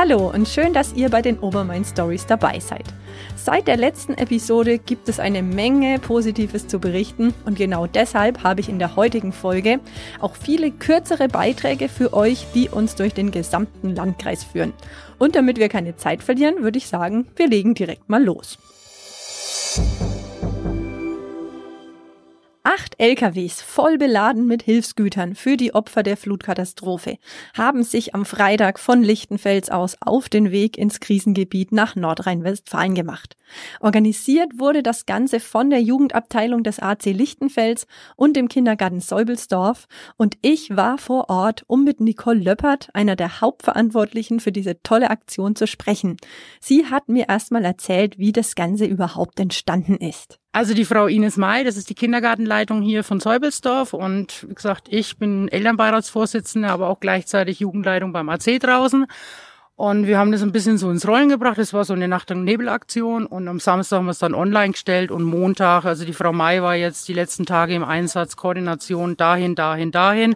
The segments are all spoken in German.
Hallo und schön, dass ihr bei den Obermain Stories dabei seid. Seit der letzten Episode gibt es eine Menge Positives zu berichten und genau deshalb habe ich in der heutigen Folge auch viele kürzere Beiträge für euch, die uns durch den gesamten Landkreis führen. Und damit wir keine Zeit verlieren, würde ich sagen, wir legen direkt mal los. LKWs voll beladen mit Hilfsgütern für die Opfer der Flutkatastrophe haben sich am Freitag von Lichtenfels aus auf den Weg ins Krisengebiet nach Nordrhein-Westfalen gemacht. Organisiert wurde das Ganze von der Jugendabteilung des AC Lichtenfels und dem Kindergarten Säubelsdorf und ich war vor Ort, um mit Nicole Löppert, einer der Hauptverantwortlichen für diese tolle Aktion, zu sprechen. Sie hat mir erstmal erzählt, wie das Ganze überhaupt entstanden ist. Also die Frau Ines May, das ist die Kindergartenleitung hier von Säubelsdorf und wie gesagt, ich bin Elternbeiratsvorsitzende, aber auch gleichzeitig Jugendleitung beim AC draußen. Und wir haben das ein bisschen so ins Rollen gebracht. Das war so eine Nacht- und Nebelaktion. Und am Samstag haben wir es dann online gestellt und Montag, also die Frau May war jetzt die letzten Tage im Einsatz, Koordination dahin, dahin, dahin.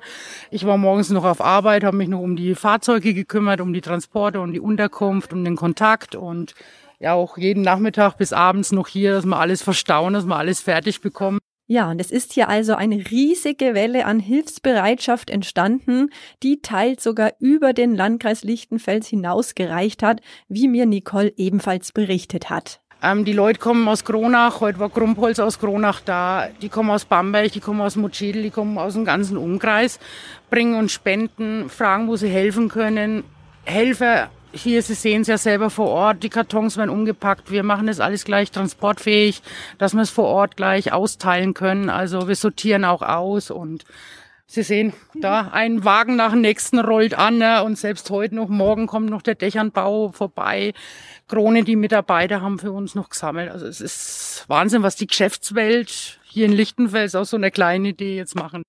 Ich war morgens noch auf Arbeit, habe mich noch um die Fahrzeuge gekümmert, um die Transporte, um die Unterkunft, um den Kontakt und ja auch jeden Nachmittag bis abends noch hier, dass wir alles verstauen, dass wir alles fertig bekommen. Ja, und es ist hier also eine riesige Welle an Hilfsbereitschaft entstanden, die teils sogar über den Landkreis Lichtenfels hinaus gereicht hat, wie mir Nicole ebenfalls berichtet hat. Ähm, die Leute kommen aus Kronach, heute war Krumpholz aus Kronach da, die kommen aus Bamberg, die kommen aus Mutschedel, die kommen aus dem ganzen Umkreis, bringen uns Spenden, fragen, wo sie helfen können. Helfer hier, Sie sehen es ja selber vor Ort, die Kartons werden umgepackt. Wir machen das alles gleich transportfähig, dass wir es vor Ort gleich austeilen können. Also wir sortieren auch aus und Sie sehen, da ein Wagen nach dem nächsten rollt an ne? und selbst heute noch, morgen kommt noch der Dächernbau vorbei. Krone, die Mitarbeiter haben für uns noch gesammelt. Also es ist Wahnsinn, was die Geschäftswelt hier in Lichtenfels aus so einer kleinen Idee jetzt machen.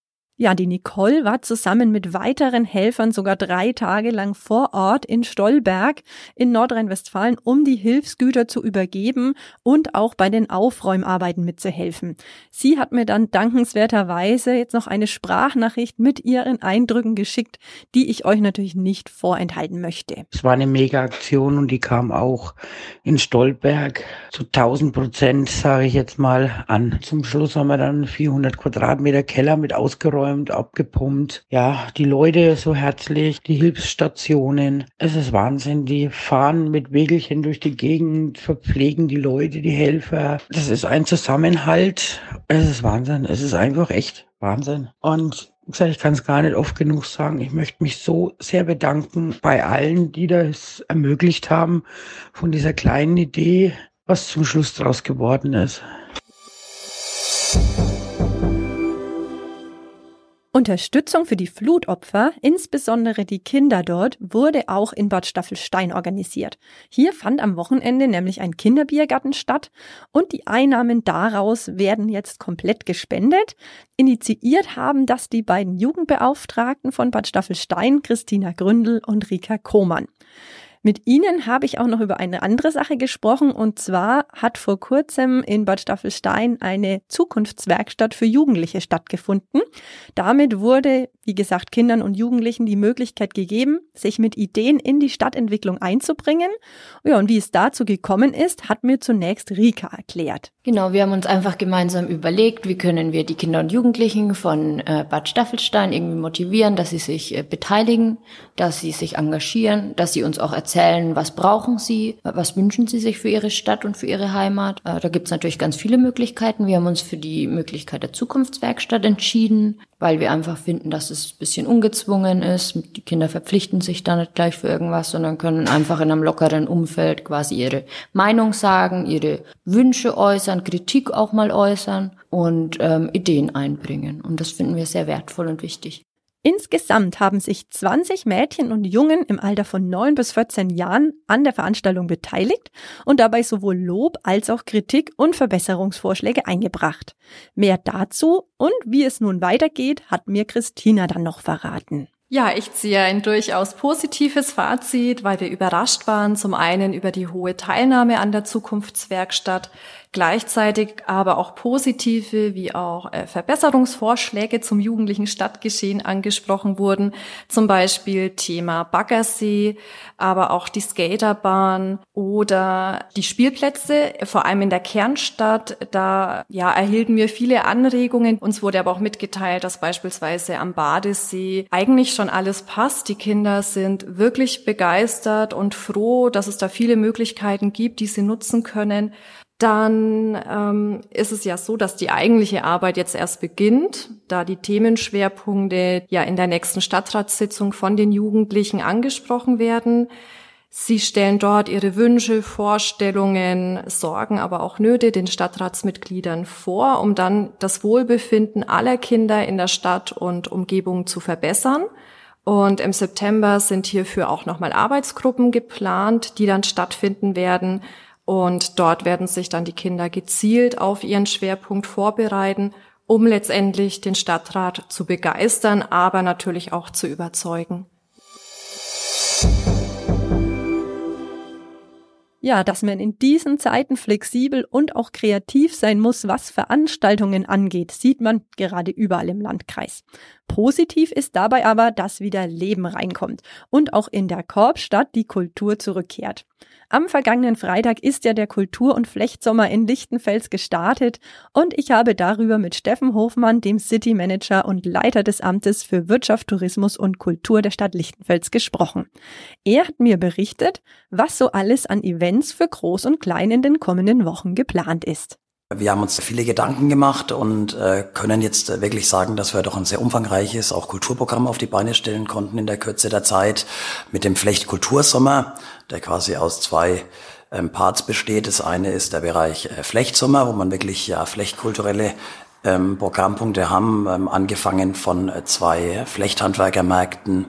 Ja, die Nicole war zusammen mit weiteren Helfern sogar drei Tage lang vor Ort in Stolberg in Nordrhein-Westfalen, um die Hilfsgüter zu übergeben und auch bei den Aufräumarbeiten mitzuhelfen. Sie hat mir dann dankenswerterweise jetzt noch eine Sprachnachricht mit ihren Eindrücken geschickt, die ich euch natürlich nicht vorenthalten möchte. Es war eine Mega-Aktion und die kam auch in Stolberg zu 1000 Prozent, sage ich jetzt mal, an. Zum Schluss haben wir dann 400 Quadratmeter Keller mit ausgeräumt aufgeräumt, abgepumpt. Ja, die Leute so herzlich, die Hilfsstationen. Es ist Wahnsinn. Die fahren mit Wägelchen durch die Gegend, verpflegen die Leute, die Helfer. Das ist ein Zusammenhalt. Es ist Wahnsinn. Es ist einfach echt Wahnsinn. Und ich kann es gar nicht oft genug sagen. Ich möchte mich so sehr bedanken bei allen, die das ermöglicht haben, von dieser kleinen Idee, was zum Schluss daraus geworden ist. Unterstützung für die Flutopfer, insbesondere die Kinder dort, wurde auch in Bad Staffelstein organisiert. Hier fand am Wochenende nämlich ein Kinderbiergarten statt und die Einnahmen daraus werden jetzt komplett gespendet. Initiiert haben das die beiden Jugendbeauftragten von Bad Staffelstein, Christina Gründel und Rika Kohmann. Mit Ihnen habe ich auch noch über eine andere Sache gesprochen und zwar hat vor kurzem in Bad Staffelstein eine Zukunftswerkstatt für Jugendliche stattgefunden. Damit wurde, wie gesagt, Kindern und Jugendlichen die Möglichkeit gegeben, sich mit Ideen in die Stadtentwicklung einzubringen. Ja, und wie es dazu gekommen ist, hat mir zunächst Rika erklärt. Genau, wir haben uns einfach gemeinsam überlegt, wie können wir die Kinder und Jugendlichen von äh, Bad Staffelstein irgendwie motivieren, dass sie sich äh, beteiligen, dass sie sich engagieren, dass sie uns auch erzählen, erzählen, was brauchen sie, was wünschen sie sich für ihre Stadt und für ihre Heimat. Äh, da gibt es natürlich ganz viele Möglichkeiten. Wir haben uns für die Möglichkeit der Zukunftswerkstatt entschieden, weil wir einfach finden, dass es ein bisschen ungezwungen ist. Die Kinder verpflichten sich da nicht gleich für irgendwas, sondern können einfach in einem lockeren Umfeld quasi ihre Meinung sagen, ihre Wünsche äußern, Kritik auch mal äußern und ähm, Ideen einbringen. Und das finden wir sehr wertvoll und wichtig. Insgesamt haben sich 20 Mädchen und Jungen im Alter von 9 bis 14 Jahren an der Veranstaltung beteiligt und dabei sowohl Lob als auch Kritik und Verbesserungsvorschläge eingebracht. Mehr dazu und wie es nun weitergeht, hat mir Christina dann noch verraten. Ja, ich ziehe ein durchaus positives Fazit, weil wir überrascht waren, zum einen über die hohe Teilnahme an der Zukunftswerkstatt, Gleichzeitig aber auch positive wie auch äh, Verbesserungsvorschläge zum jugendlichen Stadtgeschehen angesprochen wurden. Zum Beispiel Thema Baggersee, aber auch die Skaterbahn oder die Spielplätze, vor allem in der Kernstadt. Da ja, erhielten wir viele Anregungen. Uns wurde aber auch mitgeteilt, dass beispielsweise am Badesee eigentlich schon alles passt. Die Kinder sind wirklich begeistert und froh, dass es da viele Möglichkeiten gibt, die sie nutzen können dann ähm, ist es ja so, dass die eigentliche Arbeit jetzt erst beginnt, da die Themenschwerpunkte ja in der nächsten Stadtratssitzung von den Jugendlichen angesprochen werden. Sie stellen dort ihre Wünsche, Vorstellungen, Sorgen, aber auch Nöte den Stadtratsmitgliedern vor, um dann das Wohlbefinden aller Kinder in der Stadt und Umgebung zu verbessern. Und im September sind hierfür auch nochmal Arbeitsgruppen geplant, die dann stattfinden werden, und dort werden sich dann die Kinder gezielt auf ihren Schwerpunkt vorbereiten, um letztendlich den Stadtrat zu begeistern, aber natürlich auch zu überzeugen. Ja, dass man in diesen Zeiten flexibel und auch kreativ sein muss, was Veranstaltungen angeht, sieht man gerade überall im Landkreis. Positiv ist dabei aber, dass wieder Leben reinkommt und auch in der Korbstadt die Kultur zurückkehrt. Am vergangenen Freitag ist ja der Kultur- und Flechtsommer in Lichtenfels gestartet und ich habe darüber mit Steffen Hofmann, dem City Manager und Leiter des Amtes für Wirtschaft, Tourismus und Kultur der Stadt Lichtenfels gesprochen. Er hat mir berichtet, was so alles an Events für Groß und Klein in den kommenden Wochen geplant ist. Wir haben uns viele Gedanken gemacht und äh, können jetzt wirklich sagen, dass wir doch ein sehr umfangreiches auch Kulturprogramm auf die Beine stellen konnten in der Kürze der Zeit mit dem Flecht Kultursommer, der quasi aus zwei ähm, Parts besteht. Das eine ist der Bereich äh, Flechtsommer, wo man wirklich ja flechtkulturelle ähm, Programmpunkte haben, ähm, angefangen von äh, zwei Flechthandwerkermärkten,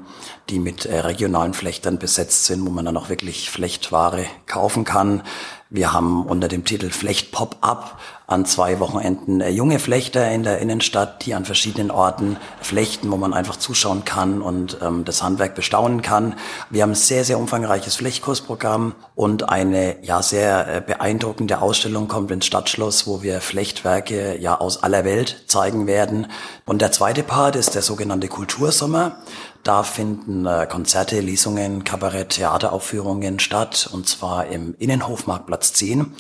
die mit äh, regionalen Flechtern besetzt sind, wo man dann auch wirklich Flechtware kaufen kann. Wir haben unter dem Titel Flecht Pop-up an zwei Wochenenden äh, junge Flechter in der Innenstadt, die an verschiedenen Orten flechten, wo man einfach zuschauen kann und ähm, das Handwerk bestaunen kann. Wir haben ein sehr, sehr umfangreiches Flechtkursprogramm und eine ja sehr äh, beeindruckende Ausstellung kommt ins Stadtschloss, wo wir Flechtwerke ja aus aller Welt zeigen werden. Und der zweite Part ist der sogenannte Kultursommer. Da finden äh, Konzerte, Lesungen, Kabarett, Theateraufführungen statt, und zwar im Innenhofmarktplatz 10.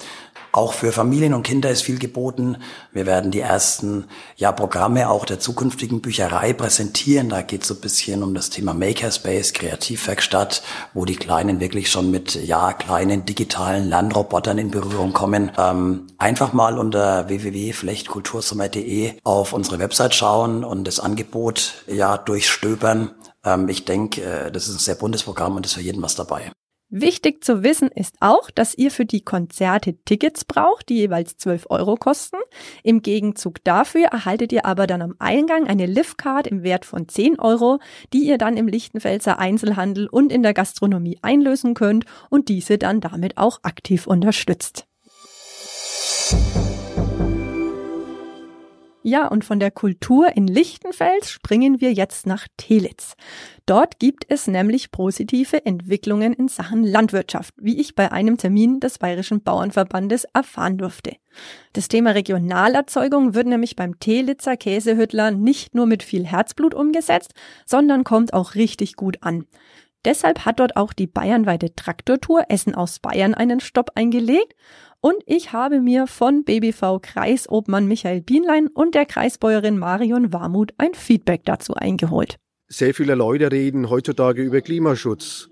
Auch für Familien und Kinder ist viel geboten. Wir werden die ersten ja, Programme auch der zukünftigen Bücherei präsentieren. Da geht es so ein bisschen um das Thema Makerspace, Kreativwerkstatt, wo die Kleinen wirklich schon mit ja kleinen digitalen Landrobotern in Berührung kommen. Ähm, einfach mal unter www.flechtkultursommer.de auf unsere Website schauen und das Angebot ja durchstöbern. Ähm, ich denke, äh, das ist ein sehr buntes Programm und ist für jeden was dabei. Wichtig zu wissen ist auch, dass ihr für die Konzerte Tickets braucht, die jeweils 12 Euro kosten. Im Gegenzug dafür erhaltet ihr aber dann am Eingang eine Liftcard im Wert von 10 Euro, die ihr dann im Lichtenfelser Einzelhandel und in der Gastronomie einlösen könnt und diese dann damit auch aktiv unterstützt. Ja, und von der Kultur in Lichtenfels springen wir jetzt nach Telitz. Dort gibt es nämlich positive Entwicklungen in Sachen Landwirtschaft, wie ich bei einem Termin des Bayerischen Bauernverbandes erfahren durfte. Das Thema Regionalerzeugung wird nämlich beim Telitzer Käsehüttler nicht nur mit viel Herzblut umgesetzt, sondern kommt auch richtig gut an. Deshalb hat dort auch die bayernweite Traktortour Essen aus Bayern einen Stopp eingelegt und ich habe mir von BBV Kreisobmann Michael Bienlein und der Kreisbäuerin Marion Warmuth ein Feedback dazu eingeholt. Sehr viele Leute reden heutzutage über Klimaschutz.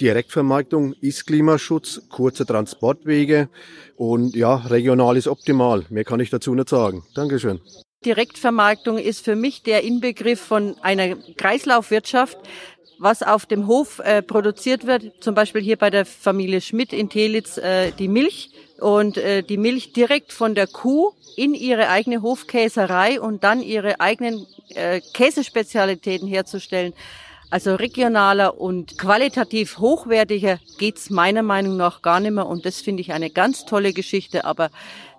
Direktvermarktung ist Klimaschutz, kurze Transportwege und ja, regional ist optimal. Mehr kann ich dazu nicht sagen. Dankeschön. Direktvermarktung ist für mich der Inbegriff von einer Kreislaufwirtschaft was auf dem Hof äh, produziert wird, zum Beispiel hier bei der Familie Schmidt in Telitz, äh, die Milch und äh, die Milch direkt von der Kuh in ihre eigene Hofkäserei und dann ihre eigenen äh, Käsespezialitäten herzustellen. Also regionaler und qualitativ hochwertiger geht's meiner Meinung nach gar nicht mehr. Und das finde ich eine ganz tolle Geschichte. Aber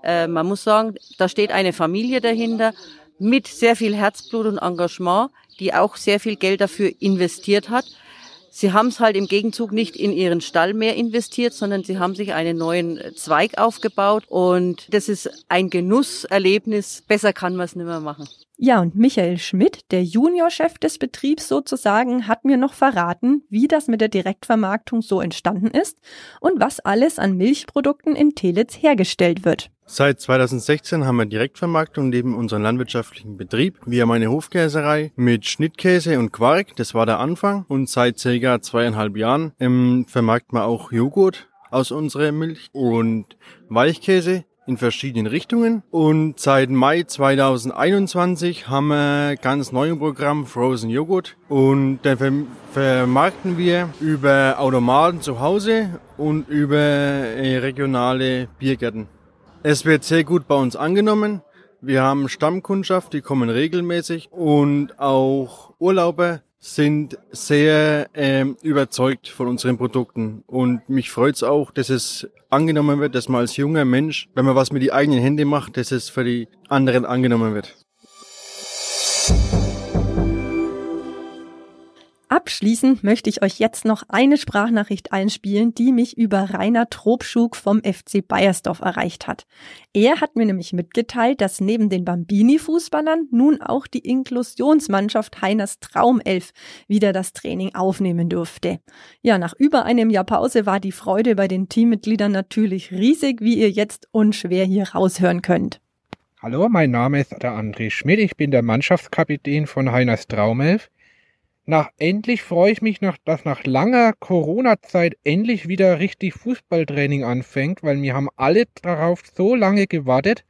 äh, man muss sagen, da steht eine Familie dahinter mit sehr viel Herzblut und Engagement, die auch sehr viel Geld dafür investiert hat. Sie haben es halt im Gegenzug nicht in ihren Stall mehr investiert, sondern sie haben sich einen neuen Zweig aufgebaut und das ist ein Genusserlebnis. Besser kann man es nicht mehr machen. Ja, und Michael Schmidt, der Juniorchef des Betriebs sozusagen, hat mir noch verraten, wie das mit der Direktvermarktung so entstanden ist und was alles an Milchprodukten in Telitz hergestellt wird. Seit 2016 haben wir Direktvermarktung neben unserem landwirtschaftlichen Betrieb. Wir haben eine Hofkäserei mit Schnittkäse und Quark, das war der Anfang. Und seit circa zweieinhalb Jahren ähm, vermarkten wir auch Joghurt aus unserer Milch und Weichkäse in verschiedenen Richtungen. Und seit Mai 2021 haben wir ganz neues Programm Frozen Joghurt. Und den vermarkten wir über Automaten zu Hause und über äh, regionale Biergärten. Es wird sehr gut bei uns angenommen. Wir haben Stammkundschaft, die kommen regelmäßig und auch Urlauber sind sehr ähm, überzeugt von unseren Produkten. Und mich freut es auch, dass es angenommen wird, dass man als junger Mensch, wenn man was mit die eigenen Hände macht, dass es für die anderen angenommen wird. Abschließend möchte ich euch jetzt noch eine Sprachnachricht einspielen, die mich über Rainer Trobschuk vom FC Bayersdorf erreicht hat. Er hat mir nämlich mitgeteilt, dass neben den Bambini-Fußballern nun auch die Inklusionsmannschaft Heiners Traumelf wieder das Training aufnehmen durfte. Ja, nach über einem Jahr Pause war die Freude bei den Teammitgliedern natürlich riesig, wie ihr jetzt unschwer hier raushören könnt. Hallo, mein Name ist der André Schmidt, ich bin der Mannschaftskapitän von Heiners Traumelf nach endlich freue ich mich, noch, dass nach langer Corona-Zeit endlich wieder richtig Fußballtraining anfängt, weil wir haben alle darauf so lange gewartet.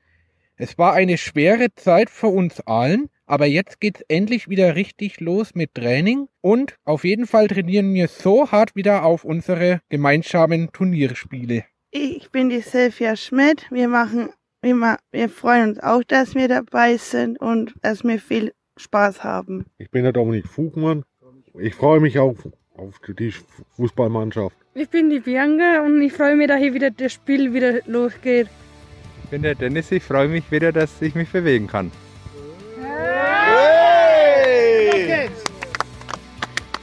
Es war eine schwere Zeit für uns allen, aber jetzt geht's endlich wieder richtig los mit Training und auf jeden Fall trainieren wir so hart wieder auf unsere gemeinsamen Turnierspiele. Ich bin die Silvia Schmidt. Wir machen wir, wir freuen uns auch, dass wir dabei sind und dass wir viel Spaß haben. Ich bin der Dominik Fugmann. Ich freue mich auf, auf die Fußballmannschaft. Ich bin die Bianca und ich freue mich, dass hier wieder das Spiel wieder losgeht. Ich bin der Dennis, ich freue mich wieder, dass ich mich bewegen kann. Hey!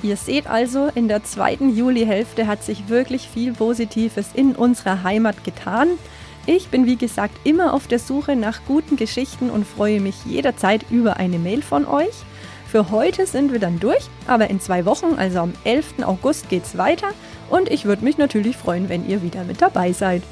Ihr seht also, in der zweiten Julihälfte hat sich wirklich viel Positives in unserer Heimat getan. Ich bin wie gesagt immer auf der Suche nach guten Geschichten und freue mich jederzeit über eine Mail von euch. Für heute sind wir dann durch, aber in zwei Wochen, also am 11. August, geht's weiter und ich würde mich natürlich freuen, wenn ihr wieder mit dabei seid.